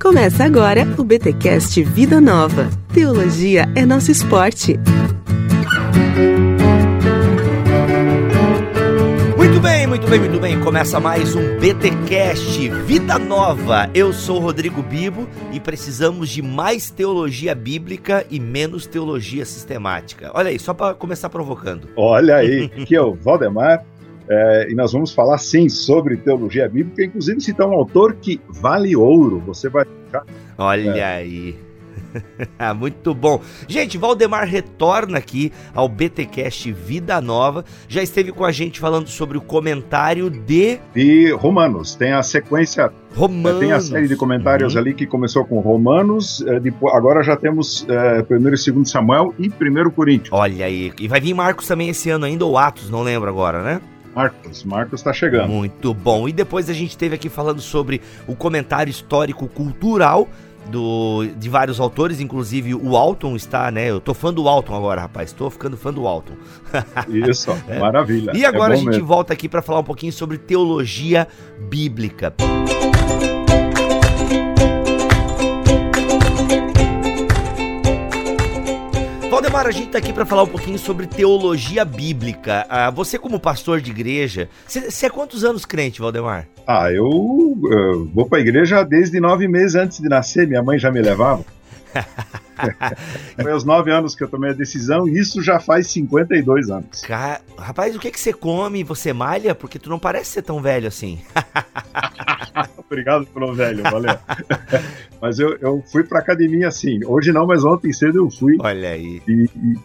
Começa agora o BTcast Vida Nova. Teologia é nosso esporte. Muito bem, muito bem, muito bem. Começa mais um BTcast Vida Nova. Eu sou Rodrigo Bibo e precisamos de mais teologia bíblica e menos teologia sistemática. Olha aí, só para começar provocando. Olha aí, aqui é o Valdemar. É, e nós vamos falar sim sobre teologia bíblica, inclusive citar um autor que vale ouro. Você vai. Olha é. aí. Muito bom. Gente, Valdemar retorna aqui ao BTcast Vida Nova. Já esteve com a gente falando sobre o comentário de de Romanos. Tem a sequência Romanos. Tem a série de comentários uhum. ali que começou com Romanos, é, depois, agora já temos é, primeiro e segundo Samuel e primeiro Coríntios. Olha aí, e vai vir Marcos também esse ano ainda, ou Atos, não lembro agora, né? Marcos, Marcos está chegando. Muito bom. E depois a gente teve aqui falando sobre o comentário histórico cultural do, de vários autores, inclusive o Alton está, né? Eu tô fã do Alton agora, rapaz. Tô ficando fã do Alton. Isso, é. maravilha. E agora é a gente mesmo. volta aqui para falar um pouquinho sobre teologia bíblica. Música Valdemar, a gente tá aqui para falar um pouquinho sobre teologia bíblica. Ah, você, como pastor de igreja, você é quantos anos crente, Valdemar? Ah, eu, eu vou pra igreja desde nove meses antes de nascer, minha mãe já me levava. Foi aos nove anos que eu tomei a decisão e isso já faz 52 anos. Rapaz, o que, que você come? Você malha? Porque tu não parece ser tão velho assim. Obrigado pelo velho, valeu. mas eu, eu fui pra academia assim. Hoje não, mas ontem cedo eu fui. Olha aí. E, e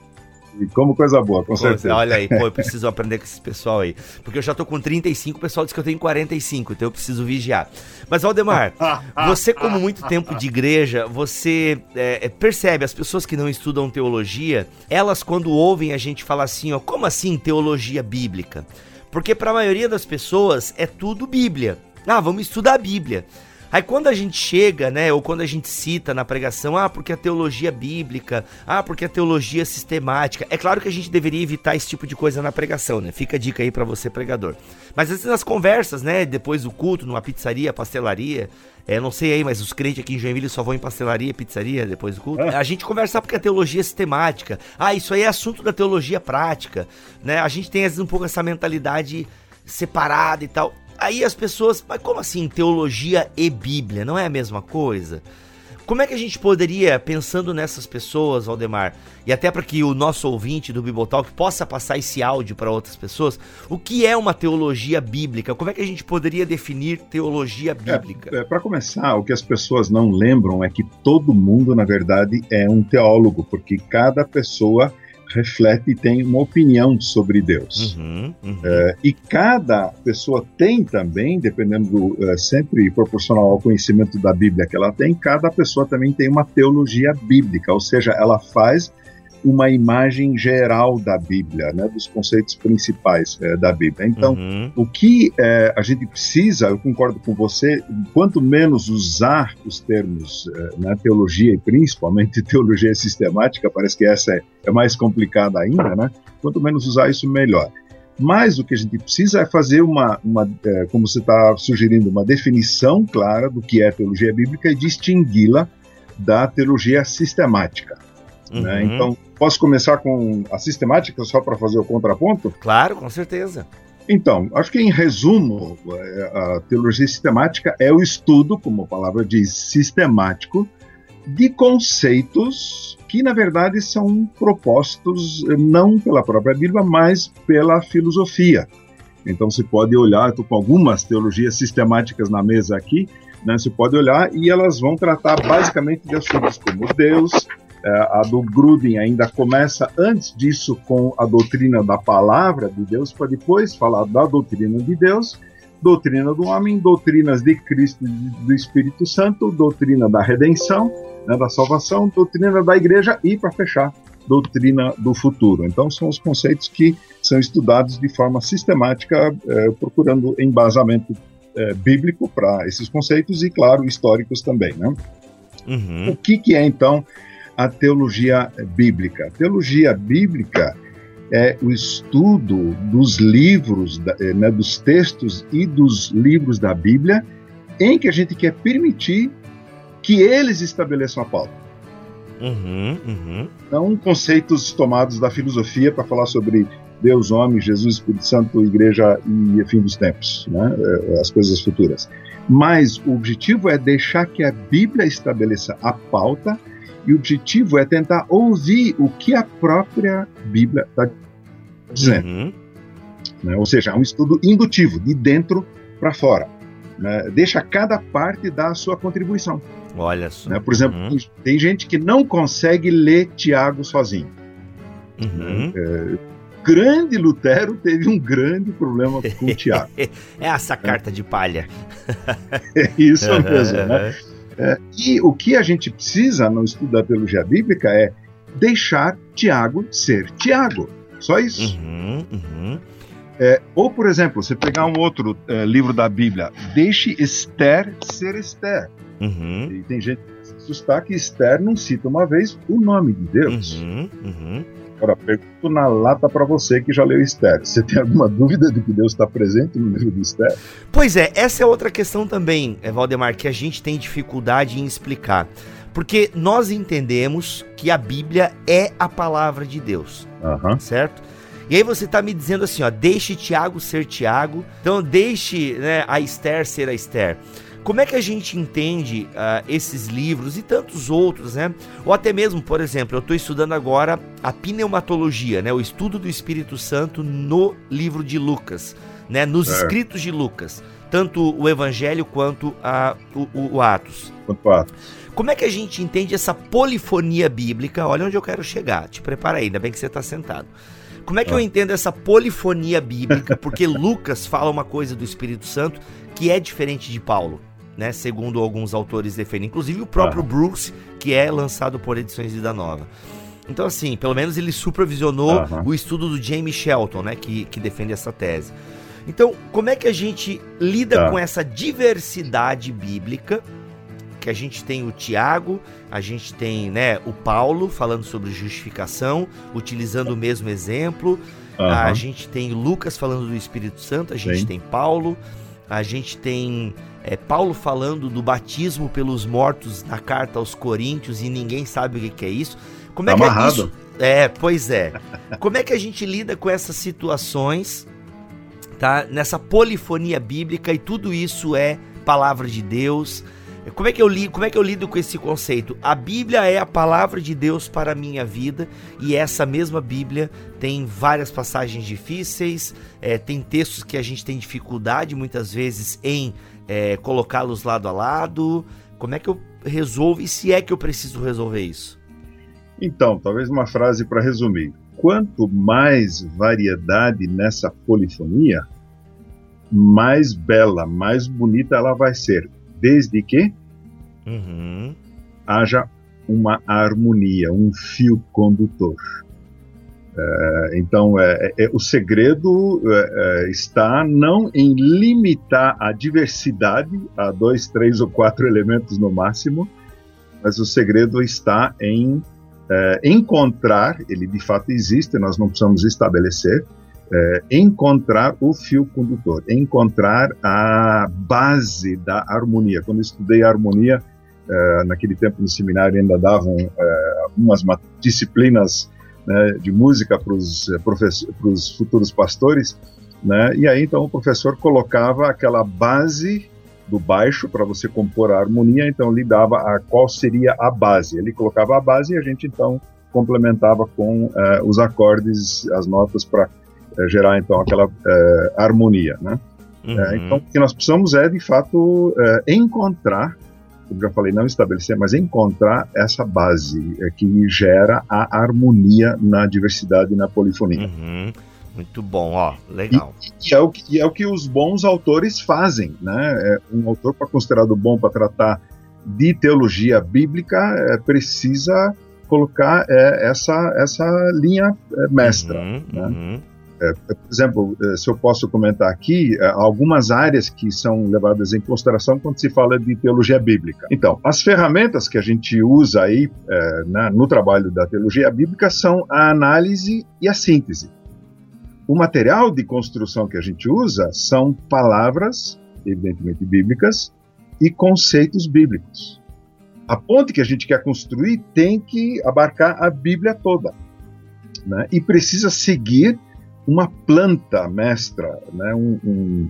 e como coisa boa, com certeza. Olha aí, pô, eu preciso aprender com esse pessoal aí. Porque eu já tô com 35, o pessoal diz que eu tenho 45, então eu preciso vigiar. Mas, Valdemar, você, como muito tempo de igreja, você é, é, percebe, as pessoas que não estudam teologia, elas, quando ouvem a gente falar assim, ó, como assim teologia bíblica? Porque para a maioria das pessoas é tudo Bíblia. Ah, vamos estudar a Bíblia. Aí quando a gente chega, né, ou quando a gente cita na pregação, ah, porque a teologia bíblica, ah, porque a teologia sistemática, é claro que a gente deveria evitar esse tipo de coisa na pregação, né? Fica a dica aí para você pregador. Mas às vezes nas conversas, né, depois do culto, numa pizzaria, pastelaria, é, não sei aí, mas os crentes aqui em Joinville só vão em pastelaria, pizzaria depois do culto. É. A gente conversa porque a teologia é sistemática. Ah, isso aí é assunto da teologia prática, né? A gente tem às vezes um pouco essa mentalidade separada e tal. Aí as pessoas, mas como assim teologia e Bíblia? Não é a mesma coisa? Como é que a gente poderia, pensando nessas pessoas, Valdemar, e até para que o nosso ouvinte do Bibotalk possa passar esse áudio para outras pessoas, o que é uma teologia bíblica? Como é que a gente poderia definir teologia é, bíblica? É, é, para começar, o que as pessoas não lembram é que todo mundo, na verdade, é um teólogo, porque cada pessoa reflete e tem uma opinião sobre Deus. Uhum, uhum. É, e cada pessoa tem também, dependendo do, é, sempre proporcional ao conhecimento da Bíblia que ela tem, cada pessoa também tem uma teologia bíblica, ou seja, ela faz uma imagem geral da Bíblia, né, dos conceitos principais é, da Bíblia. Então, uhum. o que é, a gente precisa, eu concordo com você, quanto menos usar os termos é, né, teologia e principalmente teologia sistemática, parece que essa é, é mais complicada ainda, né? Quanto menos usar isso, melhor. Mas o que a gente precisa é fazer uma, uma é, como você está sugerindo, uma definição clara do que é teologia bíblica e distingui-la da teologia sistemática. Né? Uhum. Né? Então, Posso começar com a sistemática só para fazer o contraponto? Claro, com certeza. Então, acho que em resumo, é, a teologia sistemática é o estudo, como a palavra diz, sistemático, de conceitos que, na verdade, são propostos não pela própria Bíblia, mas pela filosofia. Então, se pode olhar, estou com algumas teologias sistemáticas na mesa aqui, né, você pode olhar e elas vão tratar basicamente de assuntos como Deus, a do Gruden ainda começa antes disso com a doutrina da palavra de Deus, para depois falar da doutrina de Deus, doutrina do homem, doutrinas de Cristo e do Espírito Santo, doutrina da redenção, né, da salvação, doutrina da igreja e, para fechar, doutrina do futuro. Então, são os conceitos que são estudados de forma sistemática, é, procurando embasamento é, bíblico para esses conceitos e, claro, históricos também. Né? Uhum. O que, que é, então, a teologia bíblica. A teologia bíblica é o estudo dos livros, eh, né, dos textos e dos livros da Bíblia, em que a gente quer permitir que eles estabeleçam a pauta. Uhum, uhum. Não conceitos tomados da filosofia para falar sobre Deus, homem, Jesus, Espírito Santo, igreja e fim dos tempos, né? Eh, as coisas futuras. Mas o objetivo é deixar que a Bíblia estabeleça a pauta e o objetivo é tentar ouvir o que a própria Bíblia está dizendo. Uhum. Né? Ou seja, é um estudo indutivo, de dentro para fora. Né? Deixa cada parte dar a sua contribuição. Olha só. Né? Por exemplo, uhum. tem gente que não consegue ler Tiago sozinho. Uhum. É, grande Lutero teve um grande problema com o Tiago. é essa carta de palha. é isso mesmo, né? É, e o que a gente precisa no estudo da teologia bíblica é deixar Tiago ser Tiago. Só isso. Uhum, uhum. É, ou, por exemplo, você pegar um outro é, livro da Bíblia, deixe Esther ser Esther. Uhum. E tem gente que se assustar que Esther não cita uma vez o nome de Deus. Uhum, uhum. Agora, pergunto na lata para você que já leu Esther. Você tem alguma dúvida de que Deus está presente no livro de Esther? Pois é, essa é outra questão também, eh, Valdemar, que a gente tem dificuldade em explicar. Porque nós entendemos que a Bíblia é a palavra de Deus, uhum. certo? E aí você está me dizendo assim, ó, deixe Tiago ser Tiago, então deixe né, a Esther ser a Esther. Como é que a gente entende uh, esses livros e tantos outros, né? Ou até mesmo, por exemplo, eu estou estudando agora a pneumatologia, né? O estudo do Espírito Santo no livro de Lucas, né? Nos é. escritos de Lucas, tanto o Evangelho quanto a, o, o, o Atos. Quanto Atos. Como é que a gente entende essa polifonia bíblica? Olha onde eu quero chegar. Te prepara aí, ainda bem que você está sentado. Como é que eu entendo essa polifonia bíblica? Porque Lucas fala uma coisa do Espírito Santo que é diferente de Paulo né? Segundo alguns autores defendem, inclusive o próprio ah. Bruce, que é lançado por Edições Vida Nova. Então, assim, pelo menos ele supervisionou o estudo do James Shelton, né? Que, que defende essa tese. Então, como é que a gente lida tá. com essa diversidade bíblica? Que a gente tem o Tiago, a gente tem né, o Paulo falando sobre justificação, utilizando o mesmo exemplo. Uhum. A gente tem Lucas falando do Espírito Santo, a gente Sim. tem Paulo, a gente tem é, Paulo falando do batismo pelos mortos na carta aos Coríntios e ninguém sabe o que, é isso. Como é tá que é isso? É, pois é. Como é que a gente lida com essas situações, tá? Nessa polifonia bíblica e tudo isso é palavra de Deus. Como é que eu li, como é que eu lido com esse conceito? A Bíblia é a palavra de Deus para a minha vida e essa mesma Bíblia tem várias passagens difíceis, é, tem textos que a gente tem dificuldade muitas vezes em é, colocá-los lado a lado? Como é que eu resolvo e se é que eu preciso resolver isso? Então, talvez uma frase para resumir. Quanto mais variedade nessa polifonia, mais bela, mais bonita ela vai ser, desde que uhum. haja uma harmonia, um fio condutor. É, então, é, é, o segredo é, é, está não em limitar a diversidade a dois, três ou quatro elementos no máximo, mas o segredo está em é, encontrar, ele de fato existe, nós não precisamos estabelecer, encontrar o fio condutor, encontrar a base da harmonia. Quando eu estudei harmonia, naquele tempo no seminário ainda davam algumas disciplinas né, de música para os eh, futuros pastores, né, e aí então o professor colocava aquela base do baixo para você compor a harmonia, então lhe dava a qual seria a base. Ele colocava a base e a gente então complementava com uh, os acordes, as notas para uh, gerar então aquela harmonia, né? Uhum. então o que nós precisamos é de fato encontrar como já falei, não estabelecer, mas encontrar essa base é, que gera a harmonia na diversidade e na polifonia. Uhum. Muito bom, ó, legal. E, e, é o que, e é o que os bons autores fazem, né? É, um autor para considerado bom para tratar de teologia bíblica é, precisa colocar é, essa, essa linha é, mestra. Uhum, né? uhum. É, por exemplo, é, se eu posso comentar aqui, é, algumas áreas que são levadas em consideração quando se fala de teologia bíblica. Então, as ferramentas que a gente usa aí na, no trabalho da teologia bíblica são a análise e a síntese. O material de construção que a gente usa são palavras, evidentemente bíblicas, e conceitos bíblicos. a ponte que a gente quer construir tem que abarcar a Bíblia toda. Né? E precisa seguir uma planta mestra, né? um, um,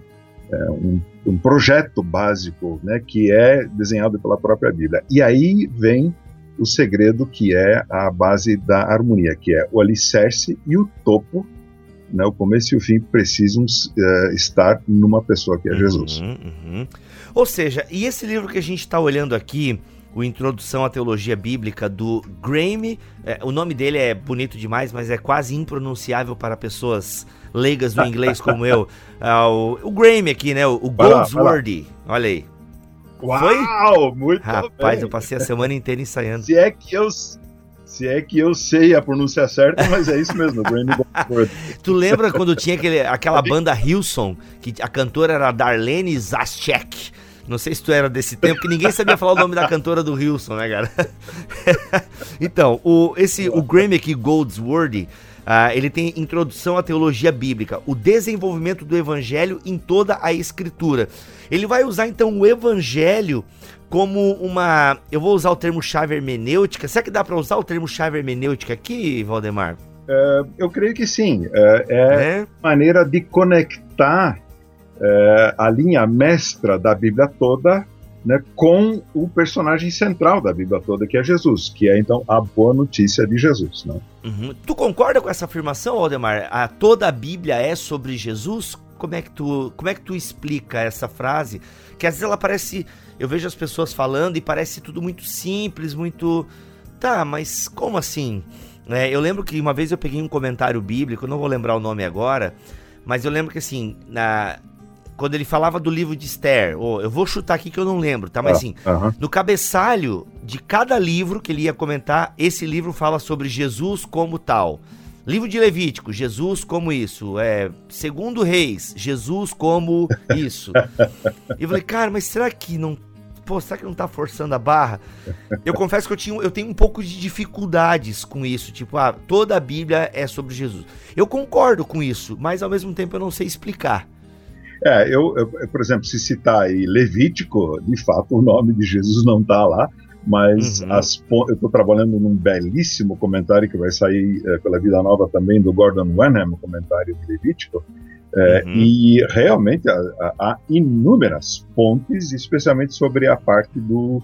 é, um, um projeto básico né? que é desenhado pela própria Bíblia. E aí vem o segredo que é a base da harmonia, que é o alicerce e o topo, né, o começo e o fim precisam uh, estar numa pessoa que é Jesus. Uhum, uhum. Ou seja, e esse livro que a gente está olhando aqui, o Introdução à Teologia Bíblica do Graham, é, o nome dele é bonito demais, mas é quase impronunciável para pessoas leigas do inglês como eu. É, o, o Graham aqui, né? O, o Goldsworthy. Olha aí. Uau, Foi? muito Rapaz, bem. eu passei a semana inteira ensaiando. Se é que eu se é que eu sei a pronúncia certa, mas é isso mesmo, Tu lembra quando tinha aquele, aquela banda Hilson, que a cantora era Darlene Zaschek? Não sei se tu era desse tempo, que ninguém sabia falar o nome da cantora do Hilson, né, cara? então, o, esse, o Grammy aqui, Goldsworthy, uh, ele tem introdução à teologia bíblica, o desenvolvimento do evangelho em toda a escritura. Ele vai usar, então, o evangelho como uma. Eu vou usar o termo chave hermenêutica. Será que dá para usar o termo chave hermenêutica aqui, Valdemar? É, eu creio que sim. É, é, é? maneira de conectar é, a linha mestra da Bíblia toda né, com o personagem central da Bíblia toda, que é Jesus, que é então a boa notícia de Jesus. Né? Uhum. Tu concorda com essa afirmação, Aldemar? A, toda a Bíblia é sobre Jesus? Como é que tu, como é que tu explica essa frase? Que às vezes ela parece, eu vejo as pessoas falando e parece tudo muito simples, muito, tá, mas como assim? É, eu lembro que uma vez eu peguei um comentário bíblico, não vou lembrar o nome agora, mas eu lembro que assim, na, quando ele falava do livro de Esther, oh, eu vou chutar aqui que eu não lembro, tá? Mas assim, uh -huh. no cabeçalho de cada livro que ele ia comentar, esse livro fala sobre Jesus como tal. Livro de Levítico, Jesus como isso. É, segundo Reis, Jesus como isso. e eu falei, cara, mas será que não. Pô, será que não tá forçando a barra? Eu confesso que eu, tinha, eu tenho um pouco de dificuldades com isso. Tipo, ah, toda a Bíblia é sobre Jesus. Eu concordo com isso, mas ao mesmo tempo eu não sei explicar. É, eu, eu, por exemplo, se citar aí Levítico, de fato o nome de Jesus não está lá, mas uhum. as, eu estou trabalhando num belíssimo comentário que vai sair é, pela Vida Nova também, do Gordon Wenham, comentário de Levítico, é, uhum. e realmente há, há, inúmeras pontes, especialmente sobre a parte do,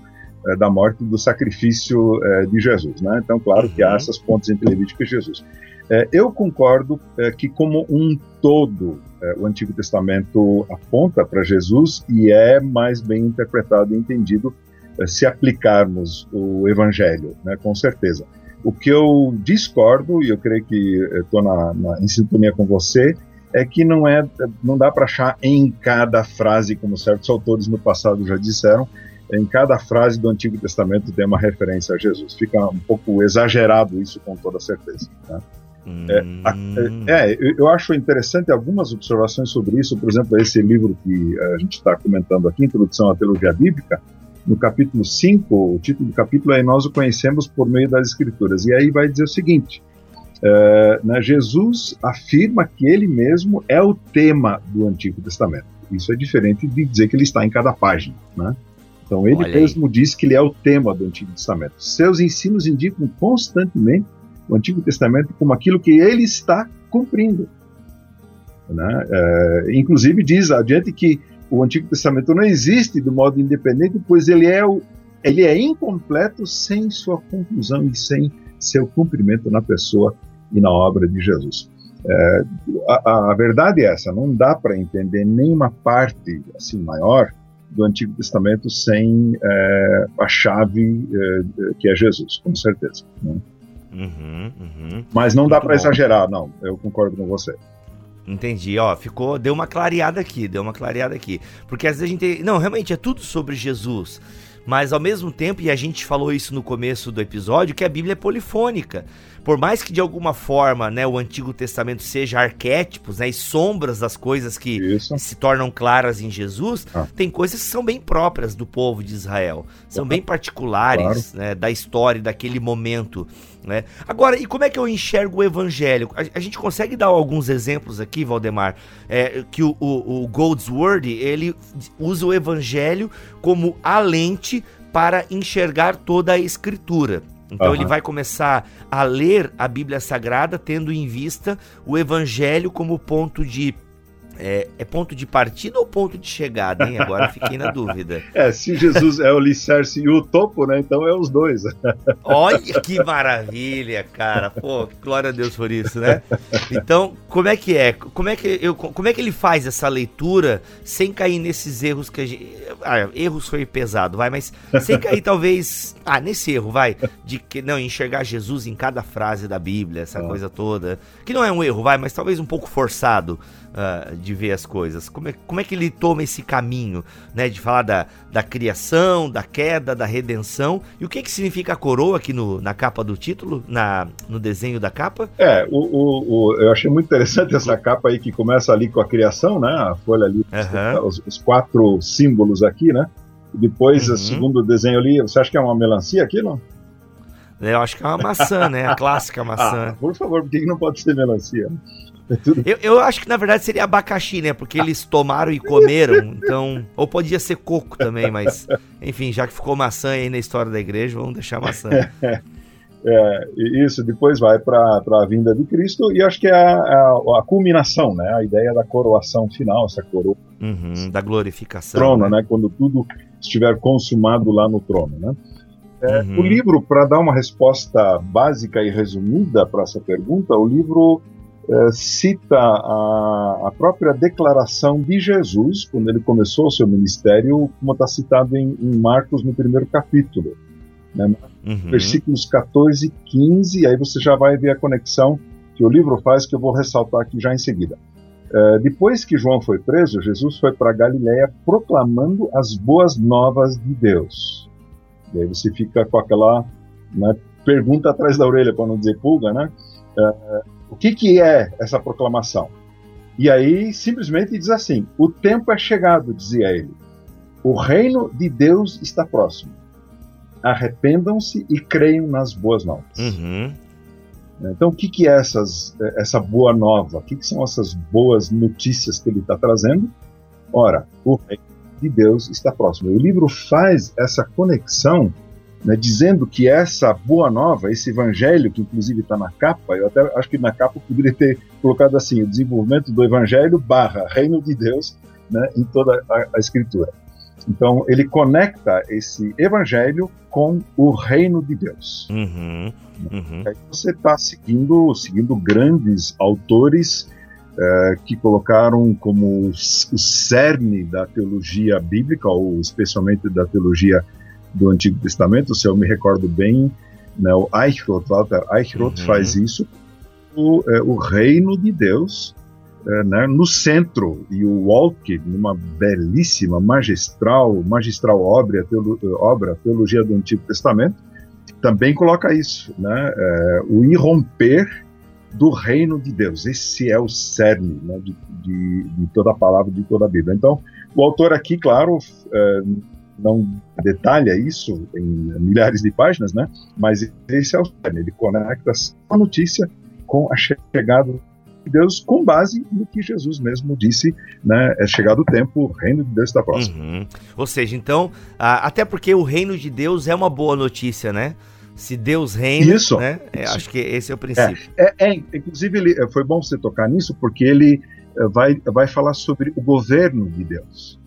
é, da morte do sacrifício é, de Jesus. Né? Então, claro que há uhum. essas pontes entre Levítico e Jesus. É, eu concordo é, que, como um todo, é, o Antigo Testamento aponta para Jesus e é mais bem interpretado e entendido é, se aplicarmos o Evangelho, né, com certeza. O que eu discordo, e eu creio que estou em sintonia com você, é que não, é, não dá para achar em cada frase, como certos autores no passado já disseram, em cada frase do Antigo Testamento tem uma referência a Jesus. Fica um pouco exagerado isso, com toda certeza. Né? É, hum. É, eu acho interessante algumas observações sobre isso, por exemplo, esse livro que a gente está comentando aqui, Introdução à Teologia Bíblica, no capítulo 5, o título do capítulo é Nós o conhecemos por meio das Escrituras, e aí vai dizer o seguinte, é, né, Jesus afirma que ele mesmo é o tema do Antigo Testamento. Isso é diferente de dizer que ele está em cada página, né? Então ele mesmo diz que ele é o tema do Antigo Testamento. Seus ensinos indicam constantemente o Antigo Testamento como aquilo que ele está cumprindo. Né? É, inclusive diz adiante que o Antigo Testamento não existe de modo independente, pois ele é, o, ele é incompleto sem sua conclusão e sem seu cumprimento na pessoa e na obra de Jesus. É, a, a, verdade é essa, não dá para entender nenhuma parte assim maior do Antigo Testamento sem é, a chave é, que é Jesus, com certeza. Né? Uhum, uhum. Mas não Muito dá para exagerar, não. Eu concordo com você. Entendi, ó, ficou, deu uma clareada aqui, deu uma clareada aqui. Porque às vezes a gente, não, realmente é tudo sobre Jesus. Mas ao mesmo tempo, e a gente falou isso no começo do episódio, que a Bíblia é polifônica. Por mais que de alguma forma, né, o Antigo Testamento seja arquétipos, né, e sombras das coisas que isso. se tornam claras em Jesus, ah. tem coisas que são bem próprias do povo de Israel, são bem particulares, claro. né, da história daquele momento. Né? Agora, e como é que eu enxergo o evangelho? A, a gente consegue dar alguns exemplos aqui, Valdemar, é, que o, o, o Goldsworthy, ele usa o evangelho como a lente para enxergar toda a escritura. Então uhum. ele vai começar a ler a Bíblia Sagrada tendo em vista o Evangelho como ponto de é, é, ponto de partida ou ponto de chegada, hein? Agora fiquei na dúvida. É, se Jesus é o alicerce e o topo, né? Então é os dois. Olha que maravilha, cara. Pô, glória a Deus por isso, né? Então, como é que é? Como é que, eu, como é que ele faz essa leitura sem cair nesses erros que a gente. Ah, erros foi pesado, vai, mas sem cair talvez. Ah, nesse erro, vai. De que não enxergar Jesus em cada frase da Bíblia, essa ah. coisa toda. Que não é um erro, vai, mas talvez um pouco forçado uh, de ver as coisas? Como é, como é que ele toma esse caminho, né? De falar da, da criação, da queda, da redenção. E o que, que significa a coroa aqui no, na capa do título, na, no desenho da capa? É, o, o, o, eu achei muito interessante essa capa aí que começa ali com a criação, né? A folha ali, uhum. os, os, quatro símbolos aqui, né? Depois, uhum. o segundo desenho ali, você acha que é uma melancia aquilo? Eu acho que é uma maçã, né? A clássica maçã. Ah, por favor, por que não pode ser melancia? Eu, eu, acho que na verdade seria abacaxi, né? Porque eles tomaram e comeram, então. Ou podia ser coco também, mas. Enfim, já que ficou maçã aí na história da igreja, vamos deixar maçã. É, isso depois vai para a vinda de Cristo e acho que é a, a, a, culminação, né? A ideia da coroação final, essa coroa. Uhum, da glorificação. Trono, né? né? Quando tudo estiver consumado lá no trono, né? É, uhum. O livro, para dar uma resposta básica e resumida para essa pergunta, o livro é, cita a, a, própria declaração de Jesus, quando ele começou o seu ministério, como está citado em, em, Marcos no primeiro capítulo. Né? Uhum. Versículos 14 e 15, aí você já vai ver a conexão que o livro faz, que eu vou ressaltar aqui já em seguida. É, depois que João foi preso, Jesus foi para Galiléia proclamando as boas novas de Deus. E aí você fica com aquela né, pergunta atrás da orelha, para não dizer pulga, né? É, o que, que é essa proclamação? E aí simplesmente diz assim: o tempo é chegado, dizia ele. O reino de Deus está próximo. Arrependam-se e creiam nas boas novas. Uhum. Então, o que, que é essas, essa boa nova? O que, que são essas boas notícias que ele está trazendo? Ora, o reino de Deus está próximo. O livro faz essa conexão né, dizendo que essa boa nova, esse evangelho, que inclusive está na capa, eu até acho que na capa eu poderia ter colocado assim: o desenvolvimento do evangelho barra reino de Deus né, em toda a, a escritura. Então, ele conecta esse evangelho com o reino de Deus. Uhum, uhum. Aí você está seguindo, seguindo grandes autores é, que colocaram como o cerne da teologia bíblica, ou especialmente da teologia do Antigo Testamento, se eu me recordo bem, né, o Eichroth, Walter Eichroth uhum. faz isso, o, é, o reino de Deus é, né, no centro, e o Walk, numa belíssima, magistral, magistral obra, teolo, obra Teologia do Antigo Testamento, também coloca isso, né, é, o irromper do reino de Deus. Esse é o cerne né, de, de, de, toda a palavra, de toda a Bíblia. Então, o autor aqui, claro, é, não detalha isso em milhares de páginas, né? Mas esse é o cerne, ele conecta a notícia com a chegada de Deus com base no que Jesus mesmo disse, né? É chegado o tempo, o reino de Deus está próximo. Uhum. Ou seja, então, até porque o reino de Deus é uma boa notícia, né? Se Deus reina, isso, né? É, isso. Acho que esse é o princípio. É, é, é inclusive, ele, foi bom você tocar nisso, porque ele eh, vai, vai falar sobre o governo de Deus.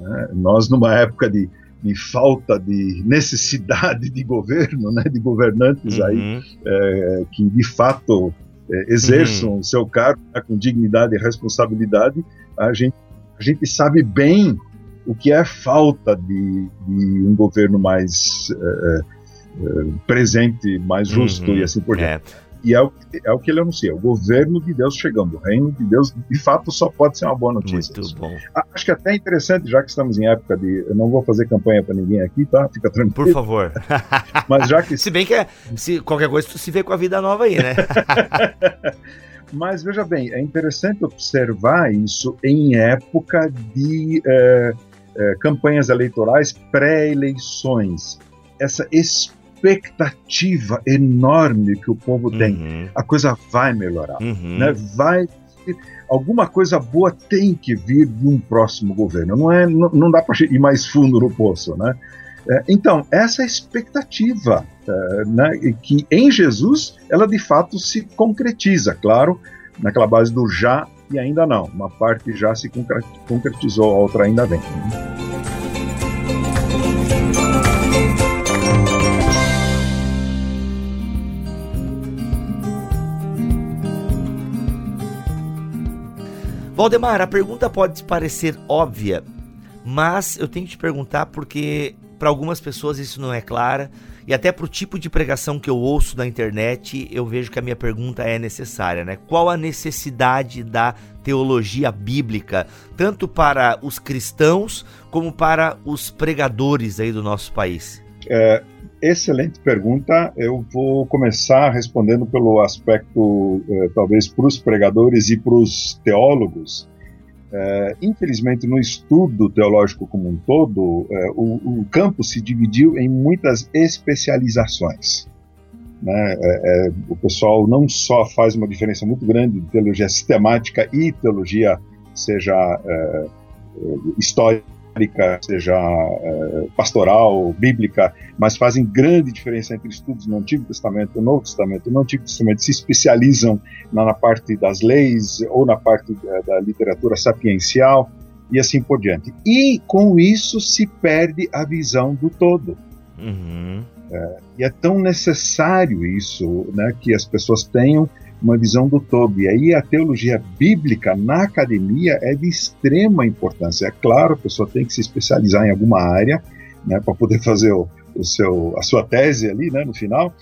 Né? Nós, numa época de, de, falta de necessidade de governo, né, de governantes uhum. aí é, que de fato é, exerçam uhum. o seu cargo né, com dignidade e responsabilidade, a gente, a gente sabe bem o que é falta de, de um governo mais é, presente, mais justo uhum. e assim por diante. É. E é o, é o que ele anuncia, o governo de Deus chegando, o reino de Deus, de fato, só pode ser uma boa notícia. Muito bom. Acho que é até interessante, já que estamos em época de. Eu não vou fazer campanha para ninguém aqui, tá? Fica tranquilo. Por favor. Mas já que. se bem que é, se, qualquer coisa tu se vê com a vida nova aí, né? Mas veja bem, é interessante observar isso em época de é, é, campanhas eleitorais, pré-eleições. Essa experiência expectativa enorme que o povo uhum. tem. A coisa vai melhorar, uhum. né? Vai alguma coisa boa tem que vir de um próximo governo. Não é, não, não dá para ir mais fundo no poço, né? É, então, essa expectativa, é, né, que em Jesus ela de fato se concretiza, claro, naquela base do já e ainda não. Uma parte já se concretizou, a outra ainda vem. Valdemar, a pergunta pode parecer óbvia, mas eu tenho que te perguntar porque para algumas pessoas isso não é clara e até para o tipo de pregação que eu ouço na internet, eu vejo que a minha pergunta é necessária, né? Qual a necessidade da teologia bíblica, tanto para os cristãos como para os pregadores aí do nosso país? É, excelente pergunta. Eu vou começar respondendo pelo aspecto, é, talvez, para os pregadores e para os teólogos. É, infelizmente, no estudo teológico como um todo, é, o, o, campo se dividiu em muitas especializações. Né? É, é, o pessoal não só faz uma diferença muito grande de teologia sistemática e teologia, seja é, é, histórica, seja é, pastoral, bíblica, mas fazem grande diferença entre estudos no Antigo Testamento e no Novo Testamento. No Antigo Testamento se especializam na, na parte das leis ou na parte da, da literatura sapiencial e assim por diante. E com isso se perde a visão do todo. Uhum. É, e é tão necessário isso, né, que as pessoas tenham uma visão do todo. E aí a teologia bíblica na academia é de extrema importância. É claro, a pessoa tem que se especializar em alguma área, né, para poder fazer o, o, seu, a sua tese ali, né, no final.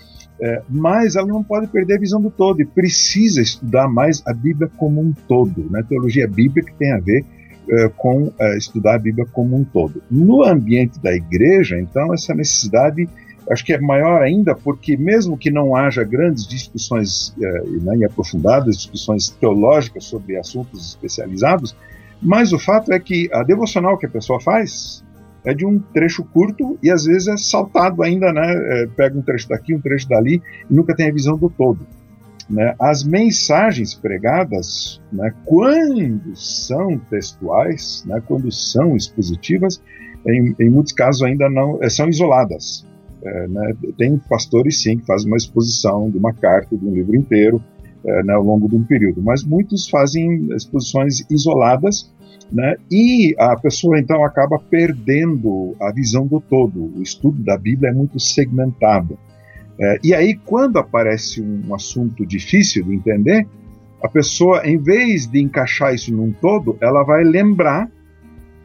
É, mas ela não pode perder a visão do todo e precisa estudar mais a Bíblia como um todo. Né? Teologia bíblica tem a ver é, com é, estudar a Bíblia como um todo. No ambiente da igreja, então, essa necessidade acho que é maior ainda porque, mesmo que não haja grandes discussões eh, né, e aprofundadas discussões teológicas sobre assuntos especializados, mas o fato é que a devocional que a pessoa faz é de um trecho curto e às vezes é saltado ainda, né? É, pega um trecho daqui, um trecho dali e nunca tem a visão do todo. Né? As mensagens pregadas, né, quando são textuais, né, quando são expositivas, em, em muitos casos ainda não eh, são isoladas. É, né, tem pastores, sim, que fazem uma exposição de uma carta, de um livro inteiro, é, né, ao longo de um período, mas muitos fazem exposições isoladas, né, e a pessoa então acaba perdendo a visão do todo. O estudo da Bíblia é muito segmentado. É, e aí, quando aparece um assunto difícil de entender, a pessoa, em vez de encaixar isso num todo, ela vai lembrar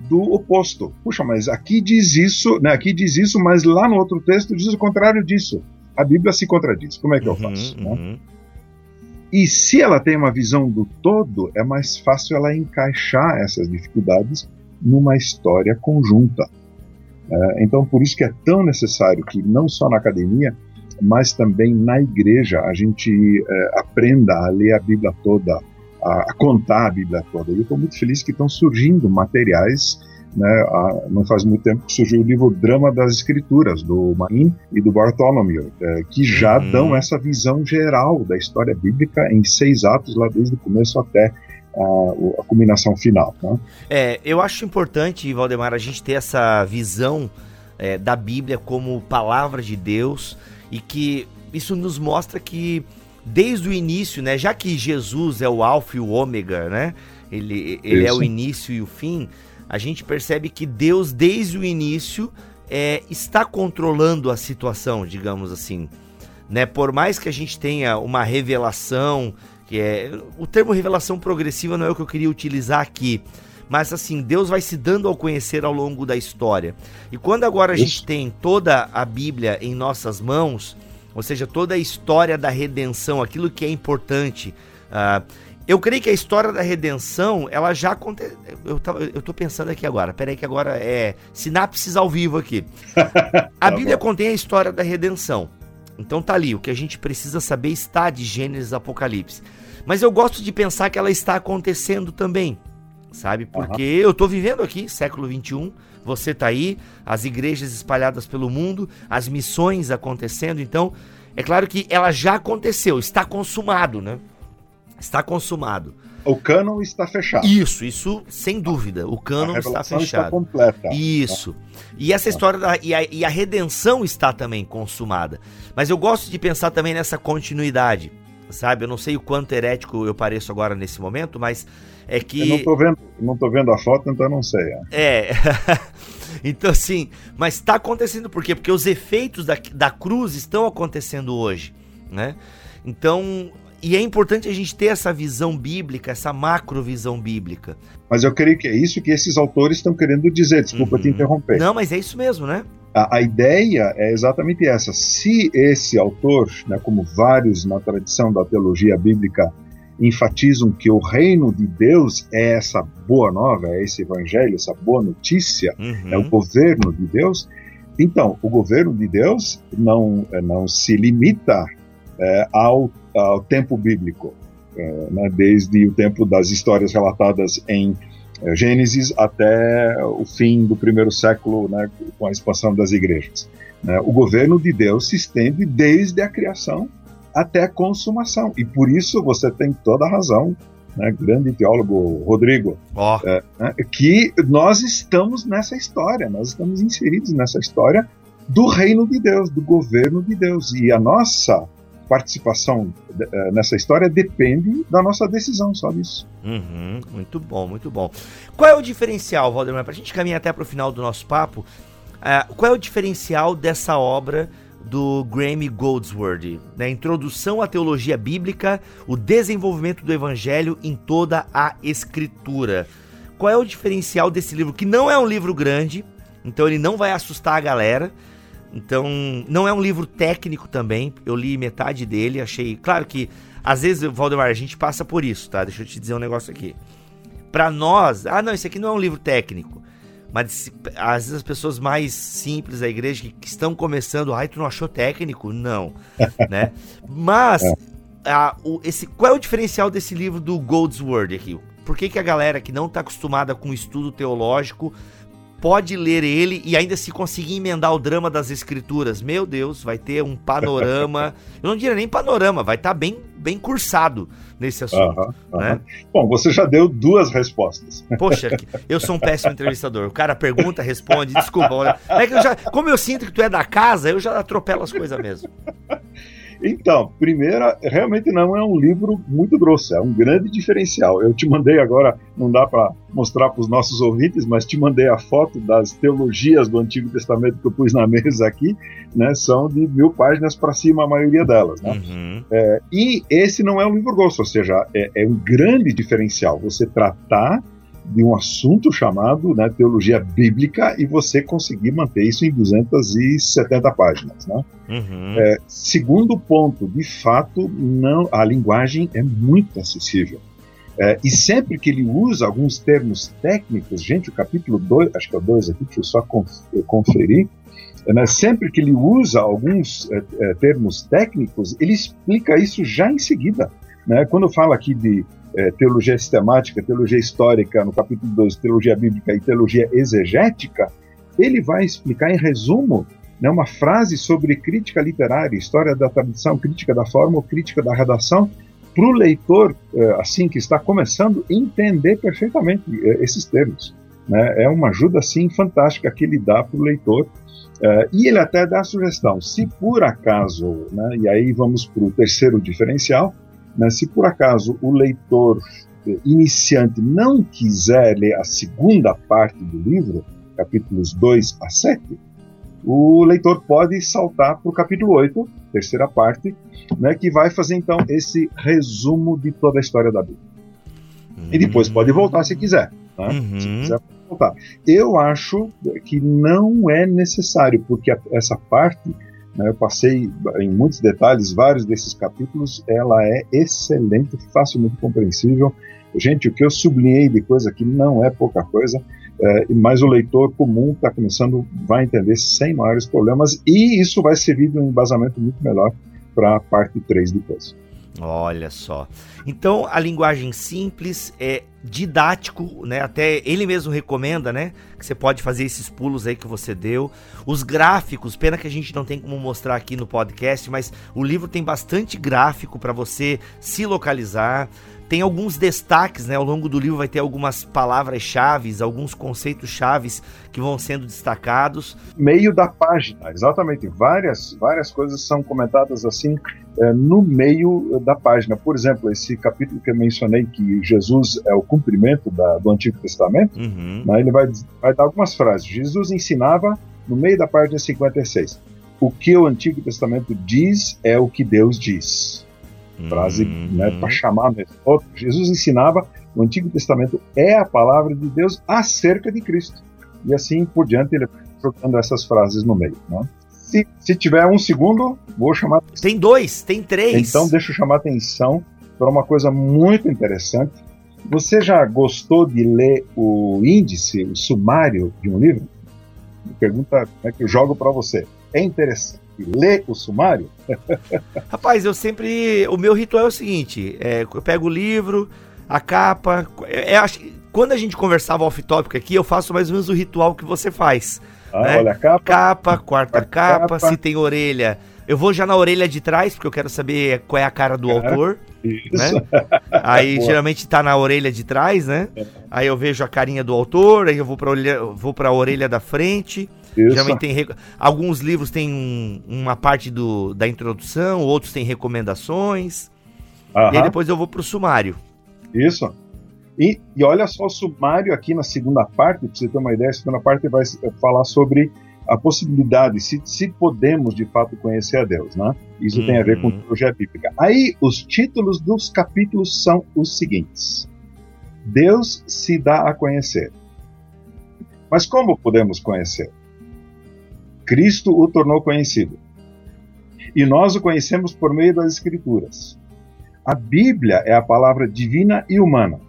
do oposto. Puxa, mas aqui diz isso, né? Aqui diz isso, mas lá no outro texto diz o contrário disso. A Bíblia se contradiz. Como é que uhum, eu faço? Né? Uhum. Né? E se ela tem uma visão do todo, é mais fácil ela encaixar essas dificuldades numa história conjunta. É, então, por isso que é tão necessário que não só na academia, mas também na igreja a gente é, aprenda a ler a Bíblia toda, a, a contar a Bíblia toda. E eu estou muito feliz que estão surgindo materiais né, não faz muito tempo que surgiu o livro Drama das Escrituras, do Marin e do Bartholomew, é, que já uhum. dão essa visão geral da história bíblica em seis atos, lá desde o começo até a, a culminação final. Né? É, eu acho importante, Valdemar, a gente ter essa visão é, da Bíblia como palavra de Deus e que isso nos mostra que desde o início, né? Já que Jesus é o alfa e o ômega, né? Ele, ele é o início e o fim. A gente percebe que Deus, desde o início, é, está controlando a situação, digamos assim. Né? Por mais que a gente tenha uma revelação, que é. O termo revelação progressiva não é o que eu queria utilizar aqui. Mas assim, Deus vai se dando ao conhecer ao longo da história. E quando agora a gente tem toda a Bíblia em nossas mãos, ou seja, toda a história da redenção, aquilo que é importante. Uh, eu creio que a história da redenção, ela já aconteceu. Eu, eu tô pensando aqui agora, peraí que agora é sinapses ao vivo aqui. A tá Bíblia contém a história da redenção. Então tá ali, o que a gente precisa saber está de Gênesis Apocalipse. Mas eu gosto de pensar que ela está acontecendo também, sabe? Porque uhum. eu tô vivendo aqui, século 21, você está aí, as igrejas espalhadas pelo mundo, as missões acontecendo. Então, é claro que ela já aconteceu, está consumado, né? Está consumado. o cânon está fechado. Isso, isso sem dúvida. O cânon está fechado. Está completa. Isso. E essa história da, e, a, e a redenção está também consumada. Mas eu gosto de pensar também nessa continuidade, sabe? Eu não sei o quanto herético eu pareço agora nesse momento, mas é que. Eu não tô vendo, não tô vendo a foto, então eu não sei. É. então, assim, mas está acontecendo por quê? Porque os efeitos da, da cruz estão acontecendo hoje, né? Então, e é importante a gente ter essa visão bíblica, essa macrovisão bíblica. Mas eu creio que é isso que esses autores estão querendo dizer. Desculpa uhum. te interromper. Não, mas é isso mesmo, né? A, a ideia é exatamente essa. Se esse autor, né, como vários na tradição da teologia bíblica, enfatizam que o reino de Deus é essa boa nova, é esse evangelho, essa boa notícia, uhum. é o governo de Deus. Então, o governo de Deus não, não se limita é, ao ao tempo bíblico, é, né, desde o tempo das histórias relatadas em é, Gênesis até o fim do primeiro século, né, com a expansão das igrejas. Né. O governo de Deus se estende desde a criação até a consumação, e por isso você tem toda a razão, né, grande teólogo Rodrigo, oh. é, né, que nós estamos nessa história, nós estamos inseridos nessa história do reino de Deus, do governo de Deus, e a nossa participação eh, nessa história depende da nossa decisão, só disso. Uhum, muito bom, muito bom. Qual é o diferencial, Valdemar, para a gente caminhar até para o final do nosso papo, uh, qual é o diferencial dessa obra do Grammy Goldsworthy? Né? Introdução à teologia bíblica, o desenvolvimento do evangelho em toda a escritura. Qual é o diferencial desse livro, que não é um livro grande, então ele não vai assustar a galera, então, não é um livro técnico também. Eu li metade dele, achei. Claro que, às vezes, Valdemar, a gente passa por isso, tá? Deixa eu te dizer um negócio aqui. Para nós, ah, não, isso aqui não é um livro técnico. Mas às vezes as pessoas mais simples da igreja que, que estão começando, ai, tu não achou técnico? Não, né? Mas é. a, o, esse, qual é o diferencial desse livro do Goldsworthy aqui? Por que, que a galera que não está acostumada com estudo teológico pode ler ele e ainda se conseguir emendar o drama das escrituras. Meu Deus, vai ter um panorama. eu não diria nem panorama, vai estar tá bem, bem cursado nesse assunto. Né? Bom, você já deu duas respostas. Poxa, eu sou um péssimo entrevistador. O cara pergunta, responde, desculpa. É que eu já, como eu sinto que tu é da casa, eu já atropelo as coisas mesmo. Então, primeira, realmente não é um livro muito grosso, é um grande diferencial. Eu te mandei agora, não dá para mostrar para os nossos ouvintes, mas te mandei a foto das teologias do Antigo Testamento que eu pus na mesa aqui, né? São de mil páginas para cima a maioria delas, né? Uhum. É, e esse não é um livro grosso, ou seja, é, é um grande diferencial você tratar de um assunto chamado né, teologia bíblica e você conseguir manter isso em 270 páginas. Né? Uhum. É, segundo ponto, de fato, não, a linguagem é muito acessível. É, e sempre que ele usa alguns termos técnicos, gente, o capítulo 2, acho que é o 2 aqui, deixa eu só conferir, né, sempre que ele usa alguns é, é, termos técnicos, ele explica isso já em seguida. Né? Quando fala aqui de é, teologia sistemática, teologia histórica, no capítulo 2, teologia bíblica e teologia exegética, ele vai explicar em resumo né, uma frase sobre crítica literária, história da tradição, crítica da forma, crítica da redação, para o leitor, é, assim, que está começando, entender perfeitamente é, esses termos. Né? É uma ajuda, assim, fantástica que ele dá para o leitor. É, e ele até dá a sugestão, se por acaso, né, e aí vamos para o terceiro diferencial, né? Se por acaso o leitor iniciante não quiser ler a segunda parte do livro, capítulos 2 a 7, o leitor pode saltar para o capítulo 8, terceira parte, né, que vai fazer então esse resumo de toda a história da Bíblia. Uhum. E depois pode voltar se quiser. Né? Uhum. Se quiser voltar. Eu acho que não é necessário, porque a, essa parte eu passei em muitos detalhes vários desses capítulos. Ela é excelente, facilmente compreensível. Gente, o que eu sublinhei de coisa que não é pouca coisa, é, mas o leitor comum está começando, vai entender sem maiores problemas, e isso vai servir de um embasamento muito melhor para a parte 3 depois. Olha só. Então, a linguagem simples é didático, né? Até ele mesmo recomenda, né? Que você pode fazer esses pulos aí que você deu. Os gráficos, pena que a gente não tem como mostrar aqui no podcast, mas o livro tem bastante gráfico para você se localizar. Tem alguns destaques, né? Ao longo do livro vai ter algumas palavras-chave, alguns conceitos chaves que vão sendo destacados. Meio da página, exatamente. Várias, várias coisas são comentadas assim é, no meio da página. Por exemplo, esse capítulo que eu mencionei, que Jesus é o cumprimento da, do Antigo Testamento, uhum. né, ele vai, vai dar algumas frases. Jesus ensinava no meio da página 56. O que o Antigo Testamento diz é o que Deus diz. Frase uhum. né, para chamar mesmo. Jesus ensinava, o Antigo Testamento é a palavra de Deus acerca de Cristo. E assim por diante, ele vai trocando essas frases no meio. Né? Se, se tiver um segundo, vou chamar. Tem dois, tem três. Então, deixa eu chamar atenção para uma coisa muito interessante. Você já gostou de ler o índice, o sumário de um livro? Pergunta né, que eu jogo para você. É interessante ler o sumário? Rapaz, eu sempre. O meu ritual é o seguinte: é, eu pego o livro, a capa. É, é, quando a gente conversava off-topic aqui, eu faço mais ou menos o ritual que você faz. Ah, né? Olha a capa. Capa, quarta capa, capa, se tem orelha. Eu vou já na orelha de trás, porque eu quero saber qual é a cara do é, autor. Isso. Né? Aí geralmente tá na orelha de trás, né? É. Aí eu vejo a carinha do autor, aí eu vou pra orelha, vou pra orelha da frente. Isso. Geralmente tem. Alguns livros têm um, uma parte do, da introdução, outros têm recomendações. E aí depois eu vou pro sumário. Isso. E, e olha só o sumário aqui na segunda parte, para você ter uma ideia, a segunda parte vai falar sobre a possibilidade, se, se podemos de fato conhecer a Deus, né? Isso uhum. tem a ver com uhum. teologia bíblica. Aí, os títulos dos capítulos são os seguintes: Deus se dá a conhecer. Mas como podemos conhecer? Cristo o tornou conhecido. E nós o conhecemos por meio das Escrituras. A Bíblia é a palavra divina e humana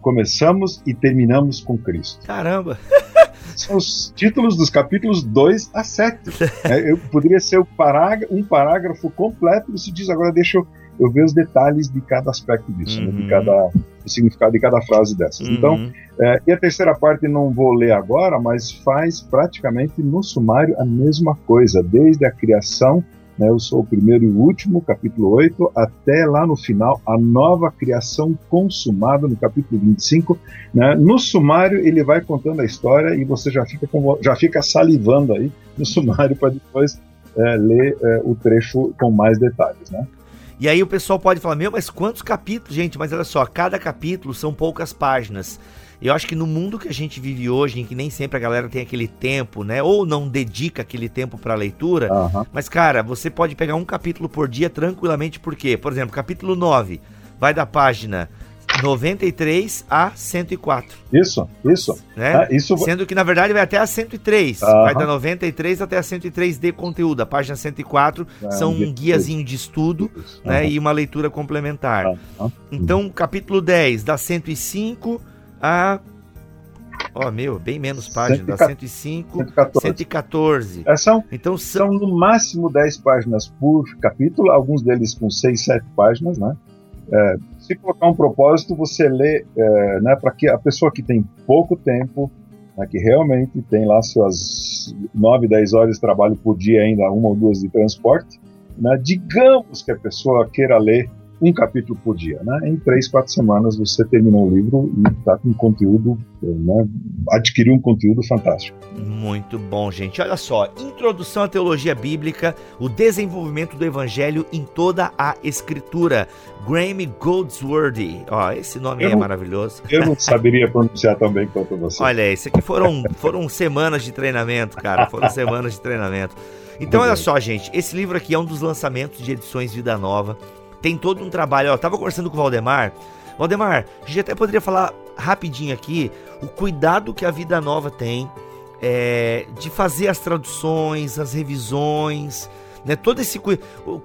começamos e terminamos com Cristo. Caramba! São os títulos dos capítulos 2 a 7. É, eu poderia ser um parágrafo, completo, isso diz agora, deixa eu, eu ver os detalhes de cada aspecto disso, uhum. né, de uhum. cada, o significado de cada frase dessas. Uhum. Então, é, e a terceira parte não vou ler agora, mas faz praticamente no sumário a mesma coisa, desde a criação né, eu sou o primeiro e o último, capítulo 8, até lá no final, a nova criação consumada, no capítulo 25. Né, no sumário, ele vai contando a história e você já fica, com, já fica salivando aí no sumário para depois é, ler é, o trecho com mais detalhes. Né? E aí o pessoal pode falar, meu, mas quantos capítulos, gente? Mas olha só, cada capítulo são poucas páginas. Eu acho que no mundo que a gente vive hoje, em que nem sempre a galera tem aquele tempo, né? Ou não dedica aquele tempo para leitura. Uhum. Mas, cara, você pode pegar um capítulo por dia tranquilamente, por quê? Por exemplo, capítulo 9 vai da página 93 a 104. Isso, isso. Né? É, isso... Sendo que, na verdade, vai até a 103. Uhum. Vai da 93 até a 103 de conteúdo. A página 104 é, são um guiazinho de estudo né, e uma leitura complementar. Então, capítulo 10, da 105 a. Ó, oh, meu, bem menos páginas, dá 105, 114. 114. É, são, então são... são no máximo 10 páginas por capítulo, alguns deles com 6, 7 páginas, né? É, se colocar um propósito, você lê, é, né, para que a pessoa que tem pouco tempo, né, que realmente tem lá suas 9, 10 horas de trabalho por dia, ainda uma ou duas de transporte, né, digamos que a pessoa queira ler um capítulo por dia. Né? Em três, quatro semanas você terminou o livro e está com conteúdo, né? adquiriu um conteúdo fantástico. Muito bom, gente. Olha só, Introdução à Teologia Bíblica, o desenvolvimento do Evangelho em toda a Escritura. Grammy Goldsworthy. Ó, esse nome é maravilhoso. Eu não saberia pronunciar tão bem quanto você. Olha, esse aqui foram, foram semanas de treinamento, cara. Foram semanas de treinamento. Então, olha só, gente, esse livro aqui é um dos lançamentos de edições Vida Nova tem todo um trabalho. Ó, tava conversando com o Valdemar. Valdemar, a gente até poderia falar rapidinho aqui o cuidado que a Vida Nova tem é, de fazer as traduções, as revisões, né? Todo esse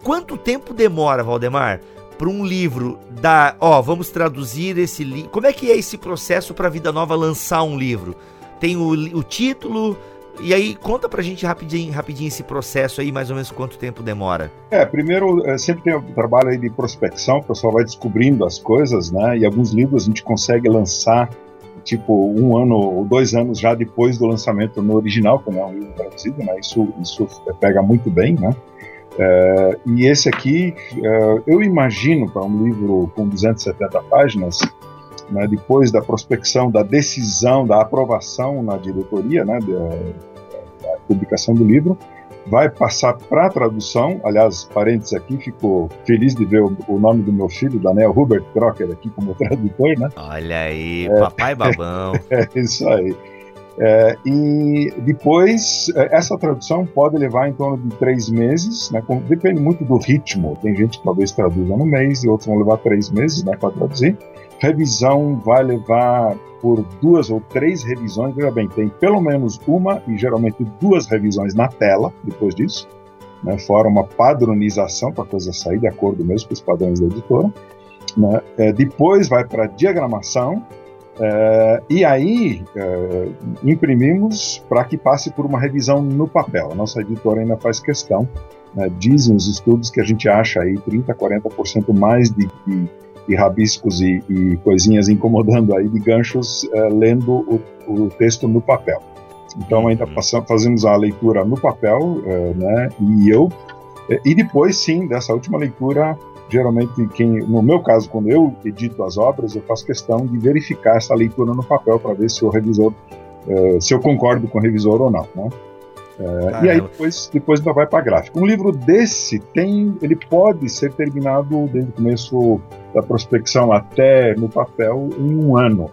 quanto tempo demora, Valdemar, para um livro da, ó, vamos traduzir esse livro. Como é que é esse processo para a Vida Nova lançar um livro? Tem o, o título, e aí, conta pra gente rapidinho, rapidinho esse processo aí, mais ou menos quanto tempo demora. É, primeiro, é, sempre tem o trabalho aí de prospecção, o pessoal vai descobrindo as coisas, né? E alguns livros a gente consegue lançar, tipo, um ano ou dois anos já depois do lançamento no original, como é um livro traduzido, né? Isso, isso pega muito bem, né? É, e esse aqui, é, eu imagino para um livro com 270 páginas, né, depois da prospecção, da decisão, da aprovação na diretoria, né, da, da publicação do livro, vai passar para tradução. Aliás, parênteses aqui, fico feliz de ver o, o, nome do meu filho, Daniel Hubert Crocker, aqui como tradutor, né? Olha aí, é, papai babão. É isso aí. É, e depois, é, essa tradução pode levar em torno de três meses, né, com, depende muito do ritmo. Tem gente que talvez traduza no mês e outros vão levar três meses né, para traduzir. Revisão vai levar por duas ou três revisões. Veja bem, tem pelo menos uma e geralmente duas revisões na tela depois disso, né, fora uma padronização para a coisa sair de acordo mesmo com os padrões da editora. Né. É, depois vai para diagramação é, e aí é, imprimimos para que passe por uma revisão no papel. A nossa editora ainda faz questão. Né, dizem os estudos que a gente acha aí 30, 40% mais de, de, de rabiscos e, e, coisinhas incomodando aí de ganchos é, lendo o, o, texto no papel. Então ainda uhum. passamos, fazemos a leitura no papel, é, né? E eu é, e depois sim dessa última leitura geralmente quem, no meu caso, quando eu edito as obras, eu faço questão de verificar essa leitura no papel para ver se o revisor, se eu concordo com o revisor ou não, né? Uh, e aí depois, depois ainda vai para gráfico. Um livro desse tem, ele pode ser terminado desde o começo da prospecção até no papel em um ano.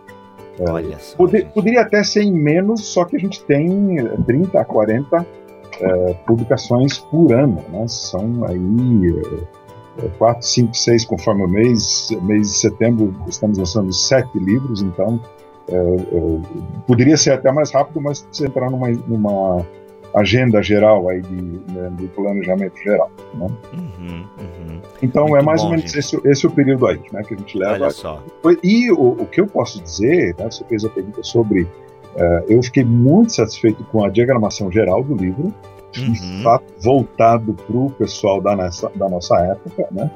Eh, Olha só, poder, poderia até ser em menos, só que a gente tem 30 a 40 publicações por ano, né? São aí 4, 5, 6 conforme o mês. Mês de setembro estamos lançando sete livros, então é, é, poderia ser até mais rápido, mas precisa entrar numa, numa agenda geral aí de, né, de planejamento geral. Né? Uhum, uhum. Então Muito é mais bom, ou menos esse, esse, é o período aí né, que a gente leva. Olha só. E o, o que eu posso dizer, né, você fez a pergunta sobre. Uh, eu fiquei muito satisfeito com a diagramação geral do livro de uhum. fato voltado para o pessoal da nossa, da nossa época, né?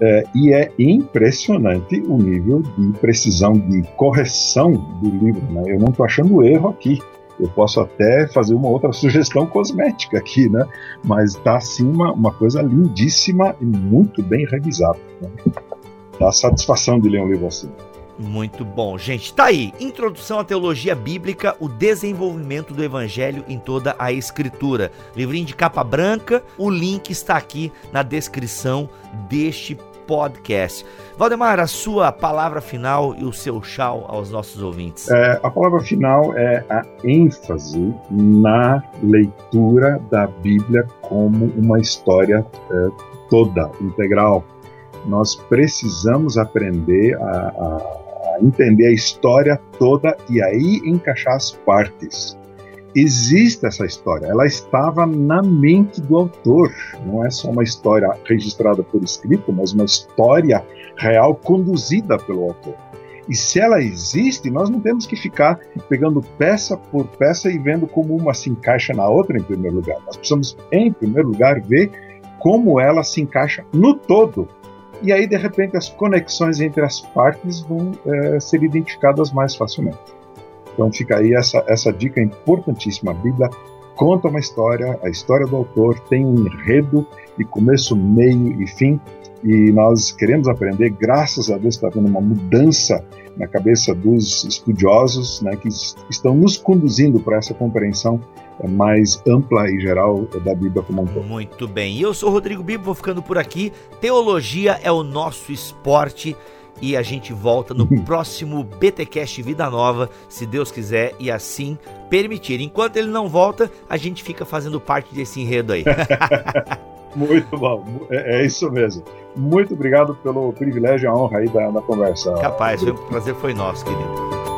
É, e é impressionante o nível de precisão de correção do livro. Né? Eu não estou achando erro aqui. Eu posso até fazer uma outra sugestão cosmética aqui, né? Mas está assim uma, uma coisa lindíssima e muito bem revisada. Né? Dá satisfação de ler um livro assim. Muito bom. Gente, tá aí. Introdução à Teologia Bíblica, o desenvolvimento do Evangelho em toda a Escritura. Livrinho de capa branca, o link está aqui na descrição deste podcast. Valdemar, a sua palavra final e o seu tchau aos nossos ouvintes. É, a palavra final é a ênfase na leitura da Bíblia como uma história é, toda, integral. Nós precisamos aprender a, a entender a história toda e aí encaixar as partes. Existe essa história, ela estava na mente do autor, não é só uma história registrada por escrito, mas uma história real conduzida pelo autor. E se ela existe, nós não temos que ficar pegando peça por peça e vendo como uma se encaixa na outra em primeiro lugar. Nós precisamos, em primeiro lugar, ver como ela se encaixa no todo e aí de repente as conexões entre as partes vão é, ser identificadas mais facilmente. Então fica aí essa, essa dica importantíssima. A Bíblia conta uma história, a história do autor tem um enredo de começo, meio e fim, e nós queremos aprender, graças a Deus está havendo uma mudança na cabeça dos estudiosos né, que estão nos conduzindo para essa compreensão mais ampla e geral da Bíblia como um todo. Muito bem. E eu sou Rodrigo Bibo, vou ficando por aqui. Teologia é o nosso esporte e a gente volta no próximo BTcast Vida Nova, se Deus quiser e assim permitir. Enquanto ele não volta, a gente fica fazendo parte desse enredo aí. Muito bom, é, é, isso mesmo. Muito obrigado pelo privilégio e a honra aí da, da conversa. Capaz, o prazer foi nosso, querido.